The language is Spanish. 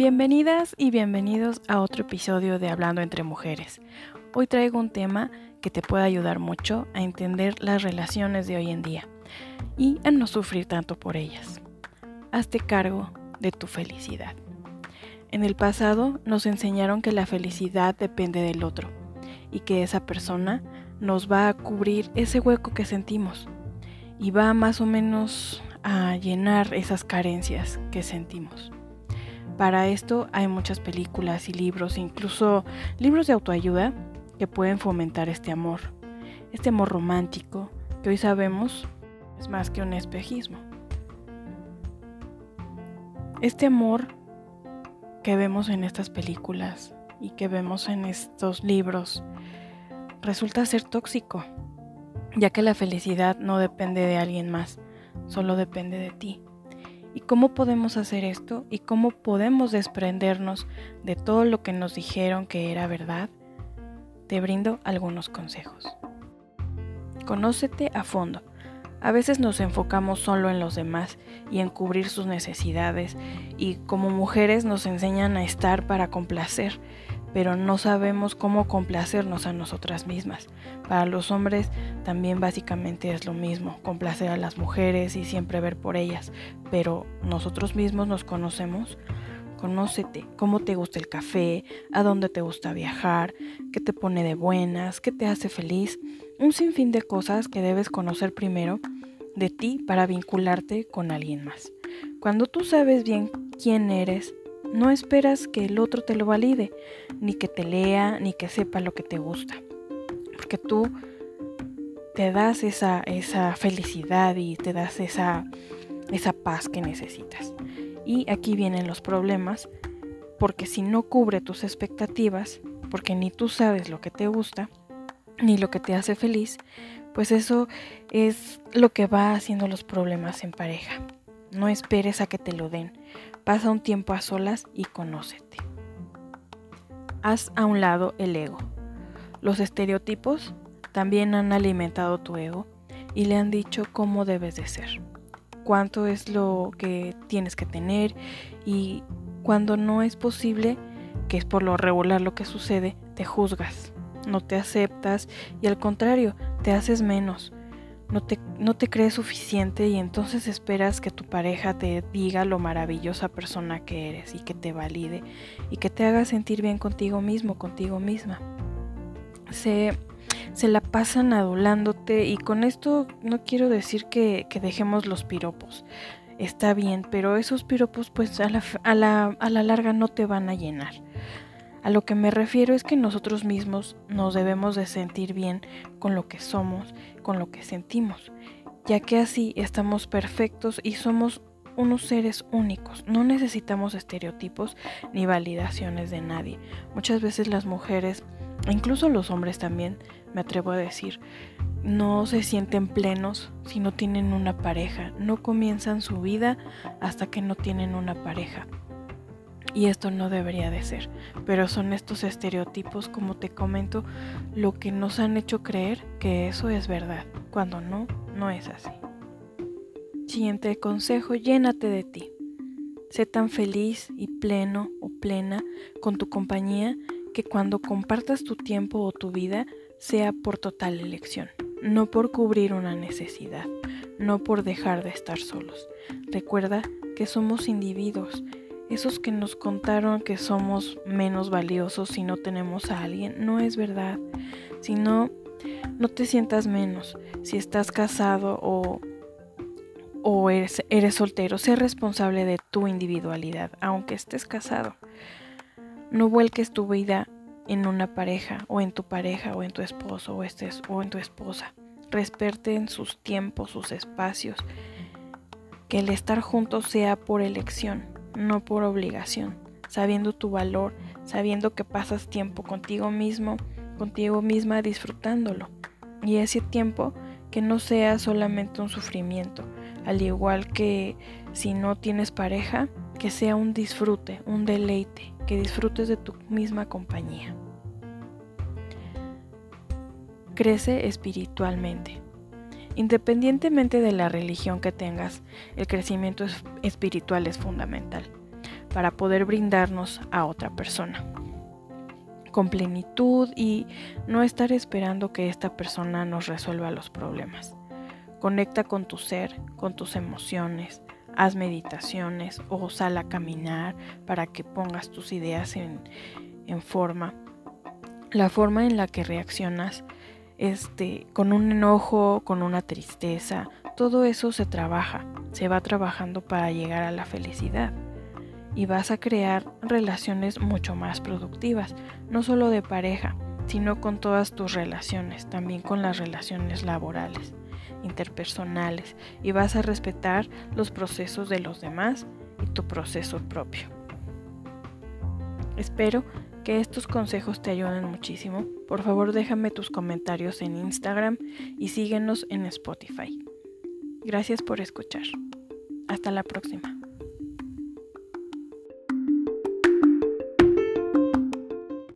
Bienvenidas y bienvenidos a otro episodio de Hablando entre Mujeres. Hoy traigo un tema que te puede ayudar mucho a entender las relaciones de hoy en día y a no sufrir tanto por ellas. Hazte cargo de tu felicidad. En el pasado nos enseñaron que la felicidad depende del otro y que esa persona nos va a cubrir ese hueco que sentimos y va más o menos a llenar esas carencias que sentimos. Para esto hay muchas películas y libros, incluso libros de autoayuda, que pueden fomentar este amor, este amor romántico, que hoy sabemos es más que un espejismo. Este amor que vemos en estas películas y que vemos en estos libros resulta ser tóxico, ya que la felicidad no depende de alguien más, solo depende de ti. ¿Y cómo podemos hacer esto? ¿Y cómo podemos desprendernos de todo lo que nos dijeron que era verdad? Te brindo algunos consejos. Conócete a fondo. A veces nos enfocamos solo en los demás y en cubrir sus necesidades y como mujeres nos enseñan a estar para complacer, pero no sabemos cómo complacernos a nosotras mismas. Para los hombres también básicamente es lo mismo, complacer a las mujeres y siempre ver por ellas, pero nosotros mismos nos conocemos. Conócete, cómo te gusta el café, a dónde te gusta viajar, qué te pone de buenas, qué te hace feliz, un sinfín de cosas que debes conocer primero de ti para vincularte con alguien más. Cuando tú sabes bien quién eres, no esperas que el otro te lo valide, ni que te lea, ni que sepa lo que te gusta. Porque tú te das esa, esa felicidad y te das esa, esa paz que necesitas. Y aquí vienen los problemas, porque si no cubre tus expectativas, porque ni tú sabes lo que te gusta, ni lo que te hace feliz, pues eso es lo que va haciendo los problemas en pareja. No esperes a que te lo den. Pasa un tiempo a solas y conócete. Haz a un lado el ego. Los estereotipos también han alimentado tu ego y le han dicho cómo debes de ser, cuánto es lo que tienes que tener y cuando no es posible, que es por lo regular lo que sucede, te juzgas, no te aceptas y al contrario, te haces menos no te, no te crees suficiente y entonces esperas que tu pareja te diga lo maravillosa persona que eres y que te valide y que te haga sentir bien contigo mismo, contigo misma. Se, se la pasan adulándote y con esto no quiero decir que, dejemos los piropos. Está bien, pero esos piropos pues a la, a la, a la larga no te van a llenar. A lo que me refiero es que nosotros mismos nos debemos de sentir bien con lo que somos, con lo que sentimos, ya que así estamos perfectos y somos unos seres únicos. No necesitamos estereotipos ni validaciones de nadie. Muchas veces las mujeres, incluso los hombres también, me atrevo a decir, no se sienten plenos si no tienen una pareja, no comienzan su vida hasta que no tienen una pareja. Y esto no debería de ser, pero son estos estereotipos, como te comento, lo que nos han hecho creer que eso es verdad, cuando no, no es así. Siguiente consejo, llénate de ti. Sé tan feliz y pleno o plena con tu compañía que cuando compartas tu tiempo o tu vida sea por total elección, no por cubrir una necesidad, no por dejar de estar solos. Recuerda que somos individuos esos que nos contaron que somos menos valiosos si no tenemos a alguien, no es verdad. Si no, no te sientas menos. Si estás casado o, o eres, eres soltero, sé responsable de tu individualidad, aunque estés casado. No vuelques tu vida en una pareja o en tu pareja o en tu esposo o, estés, o en tu esposa. Respeten sus tiempos, sus espacios. Que el estar juntos sea por elección no por obligación, sabiendo tu valor, sabiendo que pasas tiempo contigo mismo, contigo misma disfrutándolo. Y ese tiempo que no sea solamente un sufrimiento, al igual que si no tienes pareja, que sea un disfrute, un deleite, que disfrutes de tu misma compañía. Crece espiritualmente. Independientemente de la religión que tengas, el crecimiento espiritual es fundamental. para poder brindarnos a otra persona con plenitud y no estar esperando que esta persona nos resuelva los problemas. Conecta con tu ser, con tus emociones, haz meditaciones o sal a caminar para que pongas tus ideas en, forma. La forma en la que reaccionas este, con un enojo, con una tristeza, todo eso se trabaja, se va trabajando para llegar a la felicidad y vas a crear relaciones mucho más productivas, no solo de pareja, sino con todas tus relaciones, también con las relaciones laborales, interpersonales, y vas a respetar los procesos de los demás y tu proceso propio. Espero que estos consejos te ayuden muchísimo. Por favor déjame tus comentarios en Instagram y síguenos en Spotify. Gracias por escuchar. Hasta la próxima.